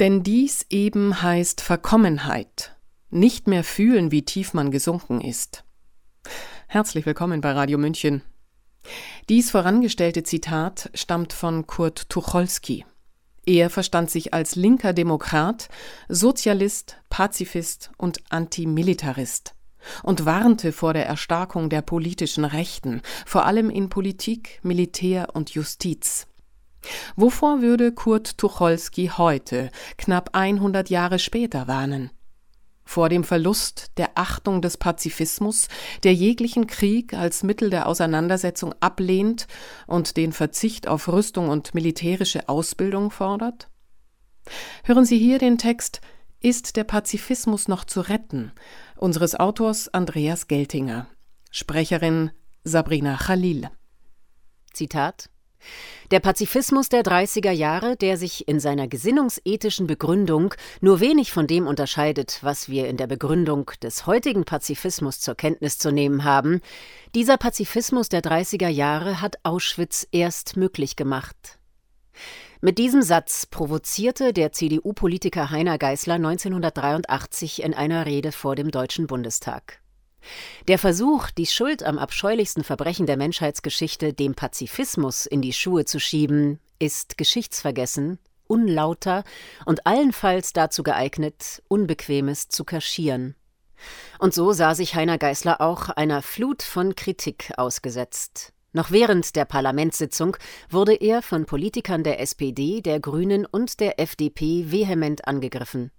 Denn dies eben heißt Verkommenheit, nicht mehr fühlen, wie tief man gesunken ist. Herzlich willkommen bei Radio München. Dies vorangestellte Zitat stammt von Kurt Tucholsky. Er verstand sich als linker Demokrat, Sozialist, Pazifist und Antimilitarist und warnte vor der Erstarkung der politischen Rechten, vor allem in Politik, Militär und Justiz. Wovor würde Kurt Tucholsky heute, knapp 100 Jahre später, warnen? vor dem Verlust der Achtung des Pazifismus, der jeglichen Krieg als Mittel der Auseinandersetzung ablehnt und den Verzicht auf Rüstung und militärische Ausbildung fordert? Hören Sie hier den Text Ist der Pazifismus noch zu retten? unseres Autors Andreas Geltinger. Sprecherin Sabrina Khalil. Zitat der Pazifismus der 30er Jahre, der sich in seiner gesinnungsethischen Begründung nur wenig von dem unterscheidet, was wir in der Begründung des heutigen Pazifismus zur Kenntnis zu nehmen haben, dieser Pazifismus der 30er Jahre hat Auschwitz erst möglich gemacht. Mit diesem Satz provozierte der CDU-Politiker Heiner Geißler 1983 in einer Rede vor dem Deutschen Bundestag. Der Versuch, die Schuld am abscheulichsten Verbrechen der Menschheitsgeschichte dem Pazifismus in die Schuhe zu schieben, ist geschichtsvergessen, unlauter und allenfalls dazu geeignet, Unbequemes zu kaschieren. Und so sah sich Heiner Geißler auch einer Flut von Kritik ausgesetzt. Noch während der Parlamentssitzung wurde er von Politikern der SPD, der Grünen und der FDP vehement angegriffen.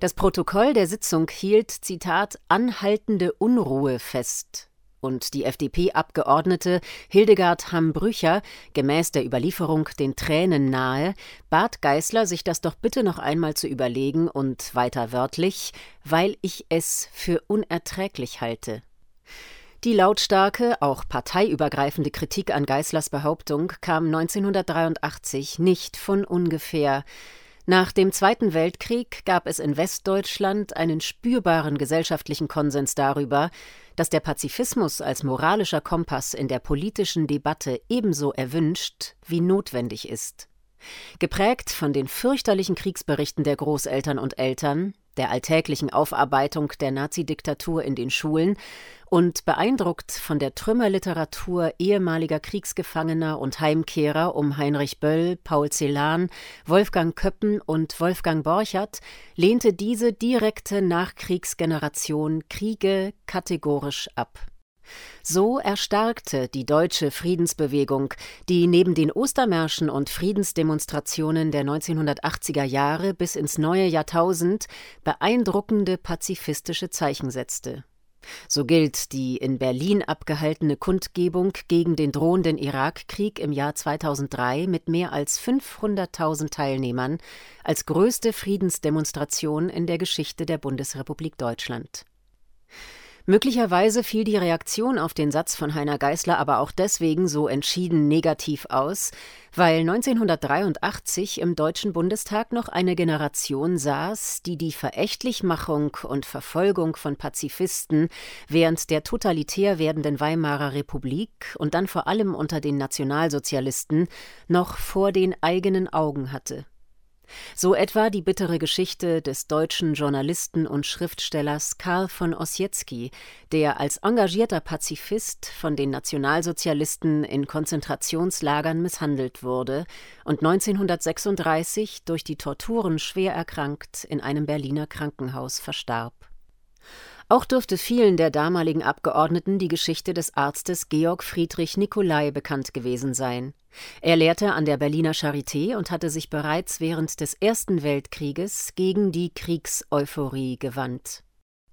Das Protokoll der Sitzung hielt, Zitat, anhaltende Unruhe fest. Und die FDP-Abgeordnete Hildegard Hambrücher, gemäß der Überlieferung den Tränen nahe, bat Geißler, sich das doch bitte noch einmal zu überlegen und weiter wörtlich, weil ich es für unerträglich halte. Die lautstarke, auch parteiübergreifende Kritik an Geißlers Behauptung kam 1983 nicht von ungefähr. Nach dem Zweiten Weltkrieg gab es in Westdeutschland einen spürbaren gesellschaftlichen Konsens darüber, dass der Pazifismus als moralischer Kompass in der politischen Debatte ebenso erwünscht wie notwendig ist. Geprägt von den fürchterlichen Kriegsberichten der Großeltern und Eltern, der alltäglichen Aufarbeitung der Nazidiktatur in den Schulen und beeindruckt von der Trümmerliteratur ehemaliger Kriegsgefangener und Heimkehrer um Heinrich Böll, Paul Celan, Wolfgang Köppen und Wolfgang Borchert lehnte diese direkte Nachkriegsgeneration Kriege kategorisch ab. So erstarkte die deutsche Friedensbewegung, die neben den Ostermärschen und Friedensdemonstrationen der 1980er Jahre bis ins neue Jahrtausend beeindruckende pazifistische Zeichen setzte. So gilt die in Berlin abgehaltene Kundgebung gegen den drohenden Irakkrieg im Jahr 2003 mit mehr als 500.000 Teilnehmern als größte Friedensdemonstration in der Geschichte der Bundesrepublik Deutschland. Möglicherweise fiel die Reaktion auf den Satz von Heiner Geißler aber auch deswegen so entschieden negativ aus, weil 1983 im Deutschen Bundestag noch eine Generation saß, die die Verächtlichmachung und Verfolgung von Pazifisten während der totalitär werdenden Weimarer Republik und dann vor allem unter den Nationalsozialisten noch vor den eigenen Augen hatte. So etwa die bittere Geschichte des deutschen Journalisten und Schriftstellers Karl von Ossietzky, der als engagierter Pazifist von den Nationalsozialisten in Konzentrationslagern misshandelt wurde und 1936 durch die Torturen schwer erkrankt in einem Berliner Krankenhaus verstarb. Auch dürfte vielen der damaligen Abgeordneten die Geschichte des Arztes Georg Friedrich Nicolai bekannt gewesen sein. Er lehrte an der Berliner Charité und hatte sich bereits während des Ersten Weltkrieges gegen die Kriegseuphorie gewandt.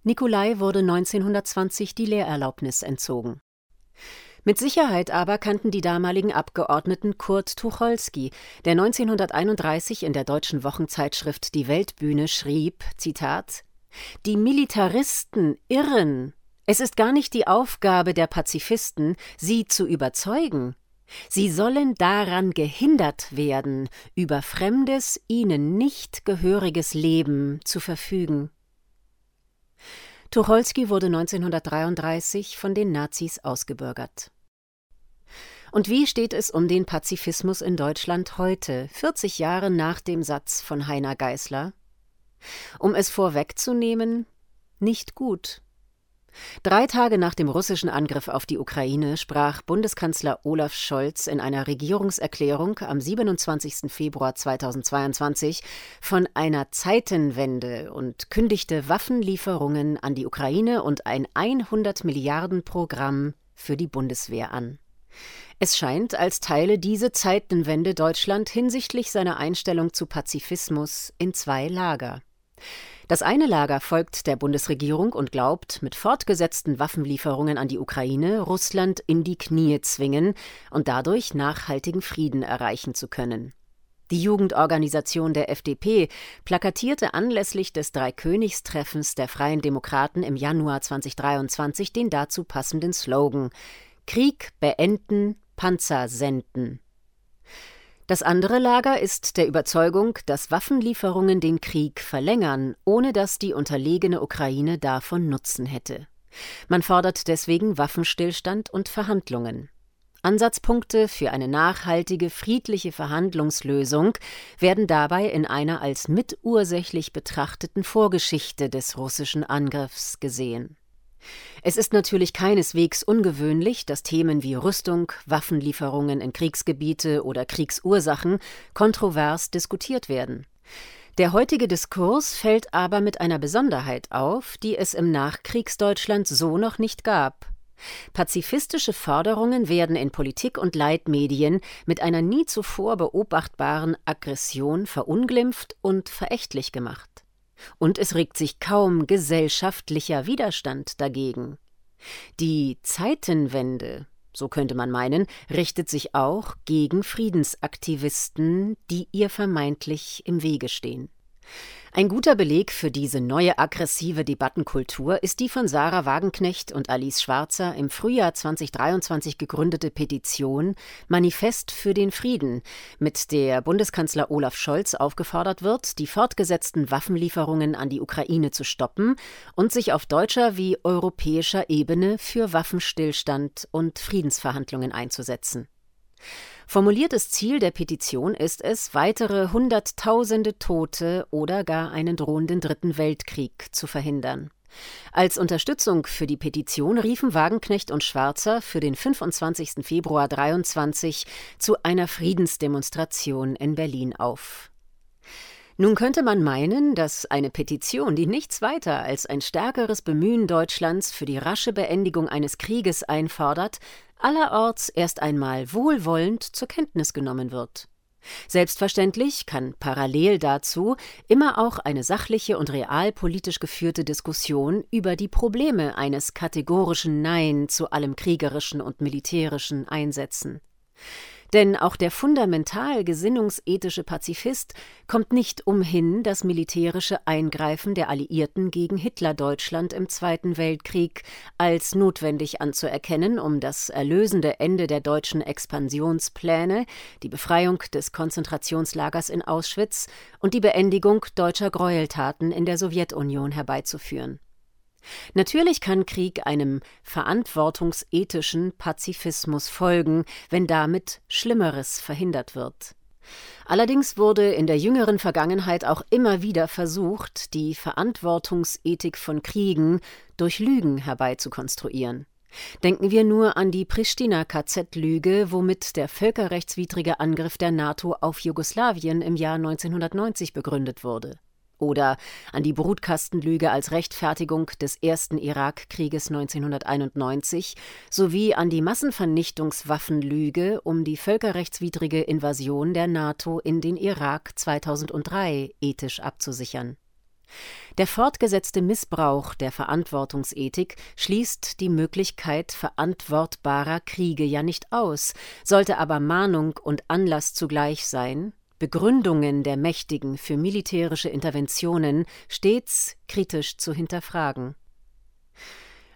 Nicolai wurde 1920 die Lehrerlaubnis entzogen. Mit Sicherheit aber kannten die damaligen Abgeordneten Kurt Tucholsky, der 1931 in der deutschen Wochenzeitschrift Die Weltbühne schrieb, Zitat, Die Militaristen irren. Es ist gar nicht die Aufgabe der Pazifisten, sie zu überzeugen. Sie sollen daran gehindert werden, über fremdes, ihnen nicht gehöriges Leben zu verfügen. Tucholsky wurde 1933 von den Nazis ausgebürgert. Und wie steht es um den Pazifismus in Deutschland heute, 40 Jahre nach dem Satz von Heiner Geißler? Um es vorwegzunehmen, nicht gut. Drei Tage nach dem russischen Angriff auf die Ukraine sprach Bundeskanzler Olaf Scholz in einer Regierungserklärung am 27. Februar 2022 von einer Zeitenwende und kündigte Waffenlieferungen an die Ukraine und ein 100 Milliarden Programm für die Bundeswehr an. Es scheint, als teile diese Zeitenwende Deutschland hinsichtlich seiner Einstellung zu Pazifismus in zwei Lager. Das eine Lager folgt der Bundesregierung und glaubt, mit fortgesetzten Waffenlieferungen an die Ukraine Russland in die Knie zwingen und dadurch nachhaltigen Frieden erreichen zu können. Die Jugendorganisation der FDP plakatierte anlässlich des Dreikönigstreffens der Freien Demokraten im Januar 2023 den dazu passenden Slogan Krieg beenden, Panzer senden. Das andere Lager ist der Überzeugung, dass Waffenlieferungen den Krieg verlängern, ohne dass die unterlegene Ukraine davon Nutzen hätte. Man fordert deswegen Waffenstillstand und Verhandlungen. Ansatzpunkte für eine nachhaltige, friedliche Verhandlungslösung werden dabei in einer als mitursächlich betrachteten Vorgeschichte des russischen Angriffs gesehen. Es ist natürlich keineswegs ungewöhnlich, dass Themen wie Rüstung, Waffenlieferungen in Kriegsgebiete oder Kriegsursachen kontrovers diskutiert werden. Der heutige Diskurs fällt aber mit einer Besonderheit auf, die es im Nachkriegsdeutschland so noch nicht gab. Pazifistische Forderungen werden in Politik und Leitmedien mit einer nie zuvor beobachtbaren Aggression verunglimpft und verächtlich gemacht. Und es regt sich kaum gesellschaftlicher Widerstand dagegen. Die Zeitenwende, so könnte man meinen, richtet sich auch gegen Friedensaktivisten, die ihr vermeintlich im Wege stehen. Ein guter Beleg für diese neue aggressive Debattenkultur ist die von Sarah Wagenknecht und Alice Schwarzer im Frühjahr 2023 gegründete Petition Manifest für den Frieden, mit der Bundeskanzler Olaf Scholz aufgefordert wird, die fortgesetzten Waffenlieferungen an die Ukraine zu stoppen und sich auf deutscher wie europäischer Ebene für Waffenstillstand und Friedensverhandlungen einzusetzen. Formuliertes Ziel der Petition ist es, weitere Hunderttausende Tote oder gar einen drohenden Dritten Weltkrieg zu verhindern. Als Unterstützung für die Petition riefen Wagenknecht und Schwarzer für den 25. Februar 23 zu einer Friedensdemonstration in Berlin auf. Nun könnte man meinen, dass eine Petition, die nichts weiter als ein stärkeres Bemühen Deutschlands für die rasche Beendigung eines Krieges einfordert, allerorts erst einmal wohlwollend zur Kenntnis genommen wird. Selbstverständlich kann parallel dazu immer auch eine sachliche und realpolitisch geführte Diskussion über die Probleme eines kategorischen Nein zu allem Kriegerischen und Militärischen einsetzen. Denn auch der fundamental gesinnungsethische Pazifist kommt nicht umhin, das militärische Eingreifen der Alliierten gegen Hitlerdeutschland im Zweiten Weltkrieg als notwendig anzuerkennen, um das erlösende Ende der deutschen Expansionspläne, die Befreiung des Konzentrationslagers in Auschwitz und die Beendigung deutscher Gräueltaten in der Sowjetunion herbeizuführen. Natürlich kann Krieg einem verantwortungsethischen Pazifismus folgen, wenn damit Schlimmeres verhindert wird. Allerdings wurde in der jüngeren Vergangenheit auch immer wieder versucht, die Verantwortungsethik von Kriegen durch Lügen herbeizukonstruieren. Denken wir nur an die Pristina-KZ-Lüge, womit der völkerrechtswidrige Angriff der NATO auf Jugoslawien im Jahr 1990 begründet wurde oder an die Brutkastenlüge als Rechtfertigung des ersten Irakkrieges 1991 sowie an die Massenvernichtungswaffenlüge um die völkerrechtswidrige Invasion der NATO in den Irak 2003 ethisch abzusichern. Der fortgesetzte Missbrauch der Verantwortungsethik schließt die Möglichkeit verantwortbarer Kriege ja nicht aus, sollte aber Mahnung und Anlass zugleich sein, Begründungen der Mächtigen für militärische Interventionen stets kritisch zu hinterfragen.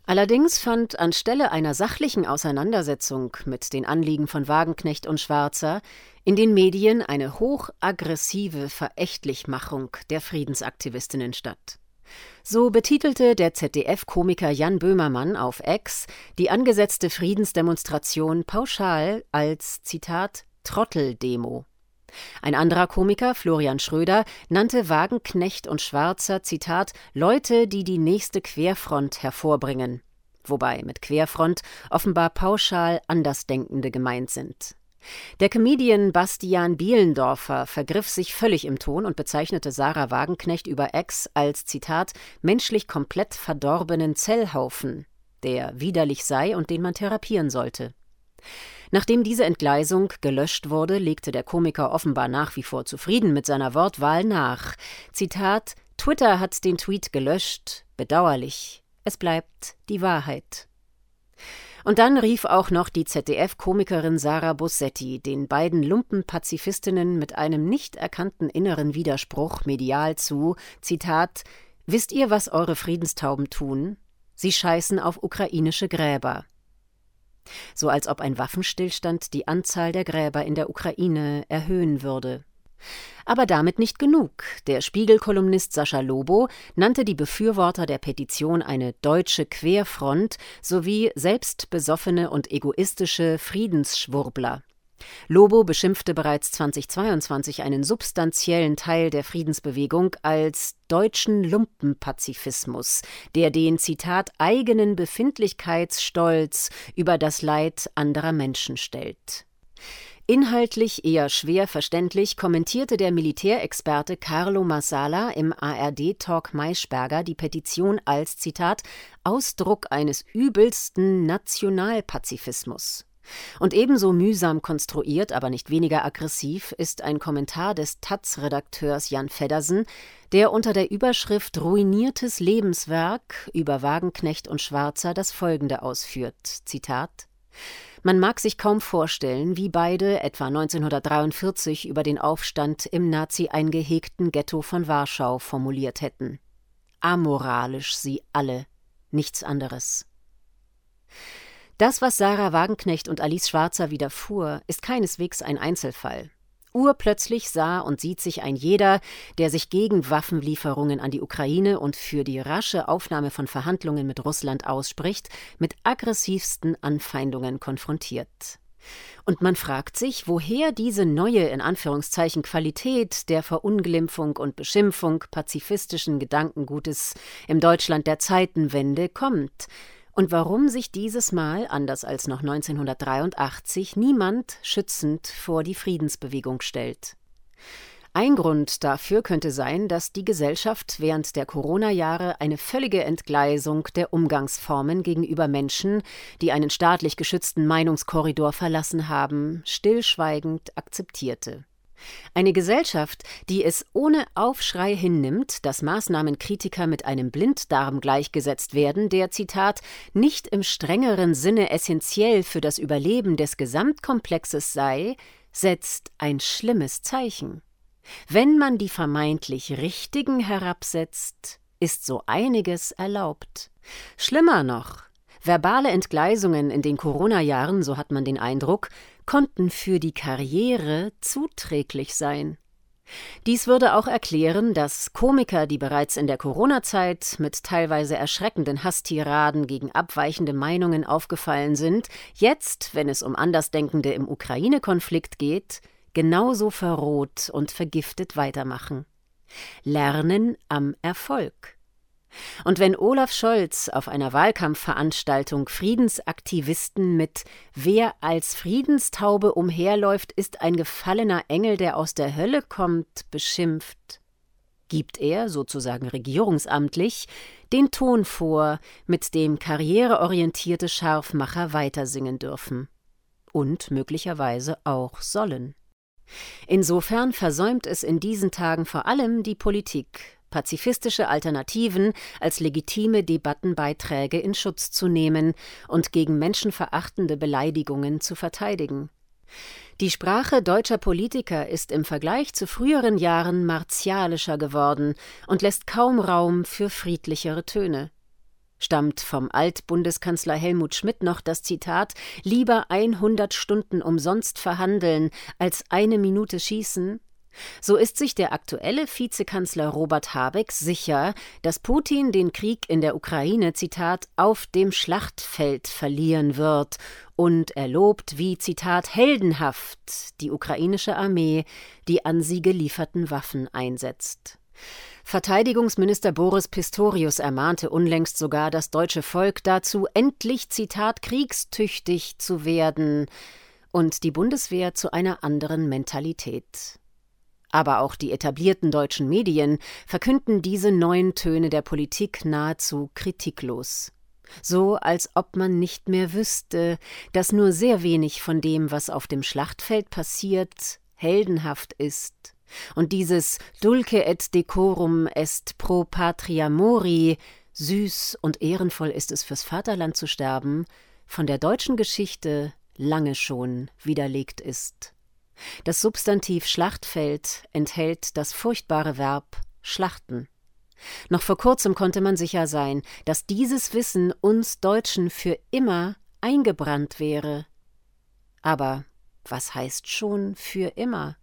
Allerdings fand anstelle einer sachlichen Auseinandersetzung mit den Anliegen von Wagenknecht und Schwarzer in den Medien eine hochaggressive Verächtlichmachung der Friedensaktivistinnen statt. So betitelte der ZDF-Komiker Jan Böhmermann auf Ex die angesetzte Friedensdemonstration pauschal als Zitat Trotteldemo. Ein anderer Komiker, Florian Schröder, nannte Wagenknecht und Schwarzer Zitat Leute, die die nächste Querfront hervorbringen. Wobei mit Querfront offenbar pauschal Andersdenkende gemeint sind. Der Comedian Bastian Bielendorfer vergriff sich völlig im Ton und bezeichnete Sarah Wagenknecht über Ex als Zitat menschlich komplett verdorbenen Zellhaufen, der widerlich sei und den man therapieren sollte. Nachdem diese Entgleisung gelöscht wurde, legte der Komiker offenbar nach wie vor zufrieden mit seiner Wortwahl nach. Zitat Twitter hat den Tweet gelöscht, bedauerlich. Es bleibt die Wahrheit. Und dann rief auch noch die ZDF-Komikerin Sarah Bossetti den beiden Lumpenpazifistinnen mit einem nicht erkannten inneren Widerspruch medial zu: Zitat: Wisst ihr, was eure Friedenstauben tun? Sie scheißen auf ukrainische Gräber. So als ob ein Waffenstillstand die Anzahl der Gräber in der Ukraine erhöhen würde. Aber damit nicht genug. Der Spiegel-Kolumnist Sascha Lobo nannte die Befürworter der Petition eine deutsche Querfront sowie selbstbesoffene und egoistische Friedensschwurbler. Lobo beschimpfte bereits 2022 einen substanziellen Teil der Friedensbewegung als deutschen Lumpenpazifismus, der den Zitat eigenen Befindlichkeitsstolz über das Leid anderer Menschen stellt. Inhaltlich eher schwer verständlich kommentierte der Militärexperte Carlo Massala im ARD-Talk Maischberger die Petition als Zitat Ausdruck eines übelsten Nationalpazifismus. Und ebenso mühsam konstruiert, aber nicht weniger aggressiv, ist ein Kommentar des Taz-Redakteurs Jan Feddersen, der unter der Überschrift Ruiniertes Lebenswerk über Wagenknecht und Schwarzer das folgende ausführt: Zitat man mag sich kaum vorstellen, wie beide etwa 1943 über den Aufstand im Nazi eingehegten Ghetto von Warschau formuliert hätten. Amoralisch sie alle, nichts anderes. Das, was Sarah Wagenknecht und Alice Schwarzer widerfuhr, ist keineswegs ein Einzelfall. Urplötzlich sah und sieht sich ein jeder, der sich gegen Waffenlieferungen an die Ukraine und für die rasche Aufnahme von Verhandlungen mit Russland ausspricht, mit aggressivsten Anfeindungen konfrontiert. Und man fragt sich, woher diese neue in Anführungszeichen Qualität der Verunglimpfung und Beschimpfung pazifistischen Gedankengutes im Deutschland der Zeitenwende kommt, und warum sich dieses Mal, anders als noch 1983, niemand schützend vor die Friedensbewegung stellt. Ein Grund dafür könnte sein, dass die Gesellschaft während der Corona-Jahre eine völlige Entgleisung der Umgangsformen gegenüber Menschen, die einen staatlich geschützten Meinungskorridor verlassen haben, stillschweigend akzeptierte. Eine Gesellschaft, die es ohne Aufschrei hinnimmt, dass Maßnahmenkritiker mit einem Blinddarm gleichgesetzt werden, der Zitat nicht im strengeren Sinne essentiell für das Überleben des Gesamtkomplexes sei, setzt ein schlimmes Zeichen. Wenn man die vermeintlich Richtigen herabsetzt, ist so einiges erlaubt. Schlimmer noch, verbale Entgleisungen in den Corona-Jahren, so hat man den Eindruck, konnten für die Karriere zuträglich sein. Dies würde auch erklären, dass Komiker, die bereits in der Corona-Zeit mit teilweise erschreckenden Hasstiraden gegen abweichende Meinungen aufgefallen sind, jetzt, wenn es um Andersdenkende im Ukraine-Konflikt geht, genauso verroht und vergiftet weitermachen. Lernen am Erfolg. Und wenn Olaf Scholz auf einer Wahlkampfveranstaltung Friedensaktivisten mit Wer als Friedenstaube umherläuft, ist ein gefallener Engel, der aus der Hölle kommt, beschimpft, gibt er, sozusagen regierungsamtlich, den Ton vor, mit dem karriereorientierte Scharfmacher weitersingen dürfen. Und möglicherweise auch sollen. Insofern versäumt es in diesen Tagen vor allem die Politik, pazifistische Alternativen als legitime Debattenbeiträge in Schutz zu nehmen und gegen menschenverachtende Beleidigungen zu verteidigen. Die Sprache deutscher Politiker ist im Vergleich zu früheren Jahren martialischer geworden und lässt kaum Raum für friedlichere Töne. Stammt vom Altbundeskanzler Helmut Schmidt noch das Zitat Lieber 100 Stunden umsonst verhandeln als eine Minute schießen? So ist sich der aktuelle Vizekanzler Robert Habeck sicher, dass Putin den Krieg in der Ukraine, Zitat, auf dem Schlachtfeld verlieren wird und er lobt wie, Zitat, heldenhaft die ukrainische Armee, die an sie gelieferten Waffen einsetzt. Verteidigungsminister Boris Pistorius ermahnte unlängst sogar das deutsche Volk dazu, endlich, Zitat, kriegstüchtig zu werden und die Bundeswehr zu einer anderen Mentalität. Aber auch die etablierten deutschen Medien verkünden diese neuen Töne der Politik nahezu kritiklos. So als ob man nicht mehr wüsste, dass nur sehr wenig von dem, was auf dem Schlachtfeld passiert, heldenhaft ist. Und dieses Dulce et decorum est pro patria mori, süß und ehrenvoll ist es fürs Vaterland zu sterben, von der deutschen Geschichte lange schon widerlegt ist. Das Substantiv Schlachtfeld enthält das furchtbare Verb schlachten. Noch vor kurzem konnte man sicher sein, dass dieses Wissen uns Deutschen für immer eingebrannt wäre. Aber was heißt schon für immer?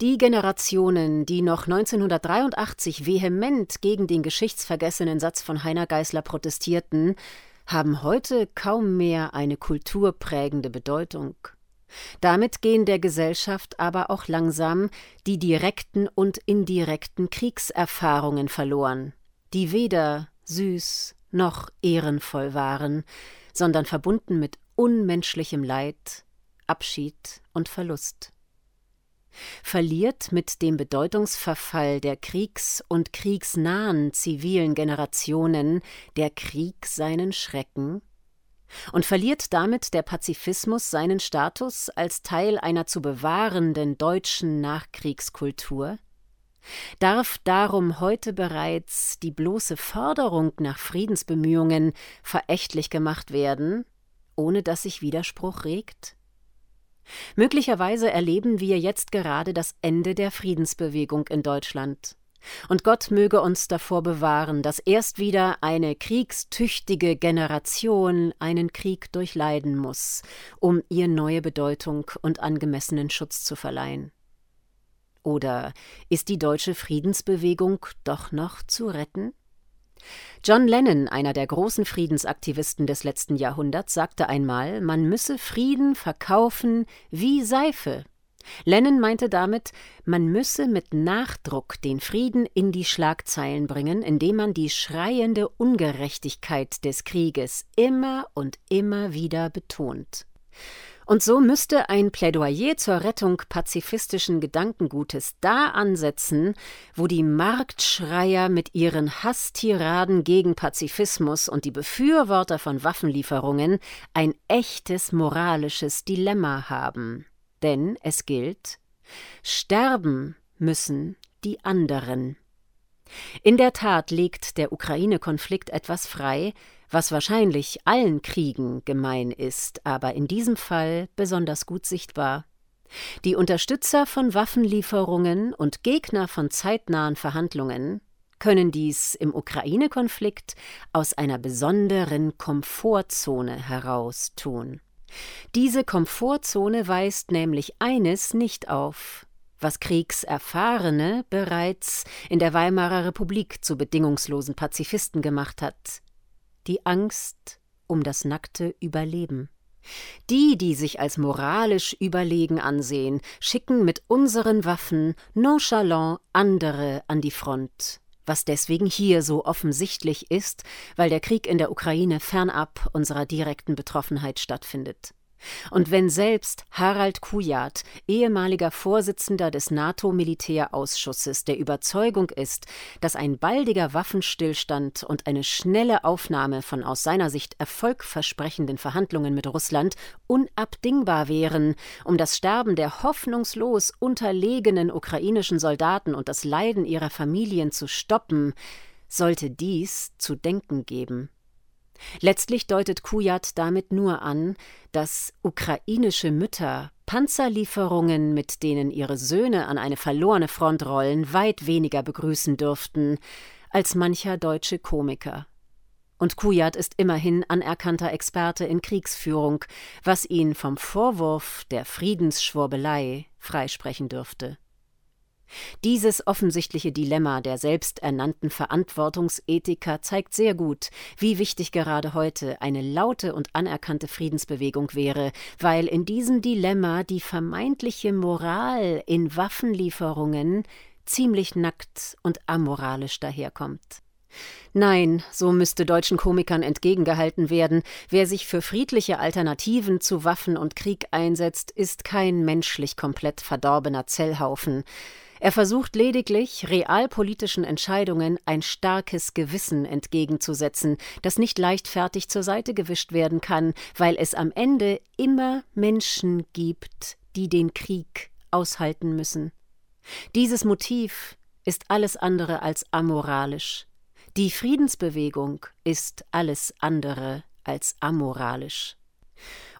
Die Generationen, die noch 1983 vehement gegen den geschichtsvergessenen Satz von Heiner Geißler protestierten, haben heute kaum mehr eine kulturprägende Bedeutung. Damit gehen der Gesellschaft aber auch langsam die direkten und indirekten Kriegserfahrungen verloren, die weder süß noch ehrenvoll waren, sondern verbunden mit unmenschlichem Leid, Abschied und Verlust. Verliert mit dem Bedeutungsverfall der kriegs- und kriegsnahen zivilen Generationen der Krieg seinen Schrecken? Und verliert damit der Pazifismus seinen Status als Teil einer zu bewahrenden deutschen Nachkriegskultur? Darf darum heute bereits die bloße Forderung nach Friedensbemühungen verächtlich gemacht werden, ohne dass sich Widerspruch regt? Möglicherweise erleben wir jetzt gerade das Ende der Friedensbewegung in Deutschland. Und Gott möge uns davor bewahren, dass erst wieder eine kriegstüchtige Generation einen Krieg durchleiden muss, um ihr neue Bedeutung und angemessenen Schutz zu verleihen. Oder ist die deutsche Friedensbewegung doch noch zu retten? John Lennon, einer der großen Friedensaktivisten des letzten Jahrhunderts, sagte einmal, man müsse Frieden verkaufen wie Seife. Lennon meinte damit, man müsse mit Nachdruck den Frieden in die Schlagzeilen bringen, indem man die schreiende Ungerechtigkeit des Krieges immer und immer wieder betont. Und so müsste ein Plädoyer zur Rettung pazifistischen Gedankengutes da ansetzen, wo die Marktschreier mit ihren Hasstiraden gegen Pazifismus und die Befürworter von Waffenlieferungen ein echtes moralisches Dilemma haben. Denn es gilt, sterben müssen die anderen. In der Tat legt der Ukraine-Konflikt etwas frei, was wahrscheinlich allen Kriegen gemein ist, aber in diesem Fall besonders gut sichtbar. Die Unterstützer von Waffenlieferungen und Gegner von zeitnahen Verhandlungen können dies im Ukraine-Konflikt aus einer besonderen Komfortzone heraus tun. Diese Komfortzone weist nämlich eines nicht auf, was Kriegserfahrene bereits in der Weimarer Republik zu bedingungslosen Pazifisten gemacht hat die Angst um das nackte Überleben. Die, die sich als moralisch überlegen ansehen, schicken mit unseren Waffen nonchalant andere an die Front, was deswegen hier so offensichtlich ist, weil der Krieg in der Ukraine fernab unserer direkten Betroffenheit stattfindet. Und wenn selbst Harald Kujat, ehemaliger Vorsitzender des NATO-Militärausschusses, der Überzeugung ist, dass ein baldiger Waffenstillstand und eine schnelle Aufnahme von aus seiner Sicht erfolgversprechenden Verhandlungen mit Russland unabdingbar wären, um das Sterben der hoffnungslos unterlegenen ukrainischen Soldaten und das Leiden ihrer Familien zu stoppen, sollte dies zu denken geben. Letztlich deutet Kujat damit nur an, dass ukrainische Mütter Panzerlieferungen, mit denen ihre Söhne an eine verlorene Front rollen, weit weniger begrüßen dürften als mancher deutsche Komiker. Und Kujat ist immerhin anerkannter Experte in Kriegsführung, was ihn vom Vorwurf der Friedensschwurbelei freisprechen dürfte. Dieses offensichtliche Dilemma der selbsternannten Verantwortungsethiker zeigt sehr gut, wie wichtig gerade heute eine laute und anerkannte Friedensbewegung wäre, weil in diesem Dilemma die vermeintliche Moral in Waffenlieferungen ziemlich nackt und amoralisch daherkommt. Nein, so müsste deutschen Komikern entgegengehalten werden, wer sich für friedliche Alternativen zu Waffen und Krieg einsetzt, ist kein menschlich komplett verdorbener Zellhaufen. Er versucht lediglich, realpolitischen Entscheidungen ein starkes Gewissen entgegenzusetzen, das nicht leichtfertig zur Seite gewischt werden kann, weil es am Ende immer Menschen gibt, die den Krieg aushalten müssen. Dieses Motiv ist alles andere als amoralisch. Die Friedensbewegung ist alles andere als amoralisch.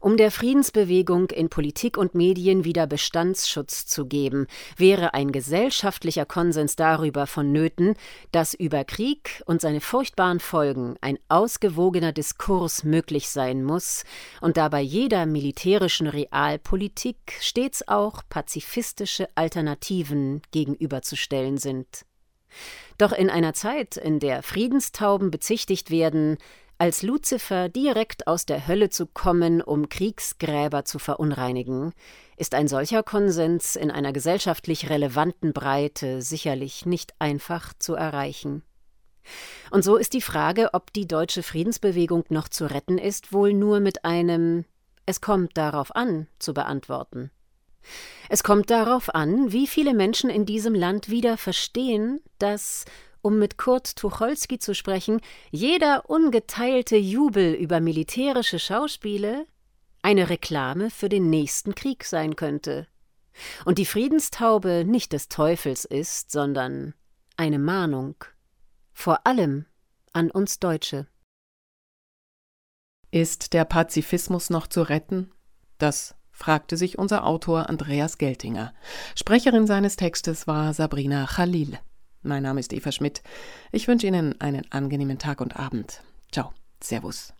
Um der Friedensbewegung in Politik und Medien wieder Bestandsschutz zu geben, wäre ein gesellschaftlicher Konsens darüber vonnöten, dass über Krieg und seine furchtbaren Folgen ein ausgewogener Diskurs möglich sein muss und dabei jeder militärischen Realpolitik stets auch pazifistische Alternativen gegenüberzustellen sind. Doch in einer Zeit, in der Friedenstauben bezichtigt werden, als Luzifer direkt aus der Hölle zu kommen, um Kriegsgräber zu verunreinigen, ist ein solcher Konsens in einer gesellschaftlich relevanten Breite sicherlich nicht einfach zu erreichen. Und so ist die Frage, ob die deutsche Friedensbewegung noch zu retten ist, wohl nur mit einem Es kommt darauf an zu beantworten. Es kommt darauf an, wie viele Menschen in diesem Land wieder verstehen, dass um mit Kurt Tucholsky zu sprechen, jeder ungeteilte Jubel über militärische Schauspiele eine Reklame für den nächsten Krieg sein könnte. Und die Friedenstaube nicht des Teufels ist, sondern eine Mahnung. Vor allem an uns Deutsche. Ist der Pazifismus noch zu retten? Das fragte sich unser Autor Andreas Geltinger. Sprecherin seines Textes war Sabrina Khalil. Mein Name ist Eva Schmidt. Ich wünsche Ihnen einen angenehmen Tag und Abend. Ciao. Servus.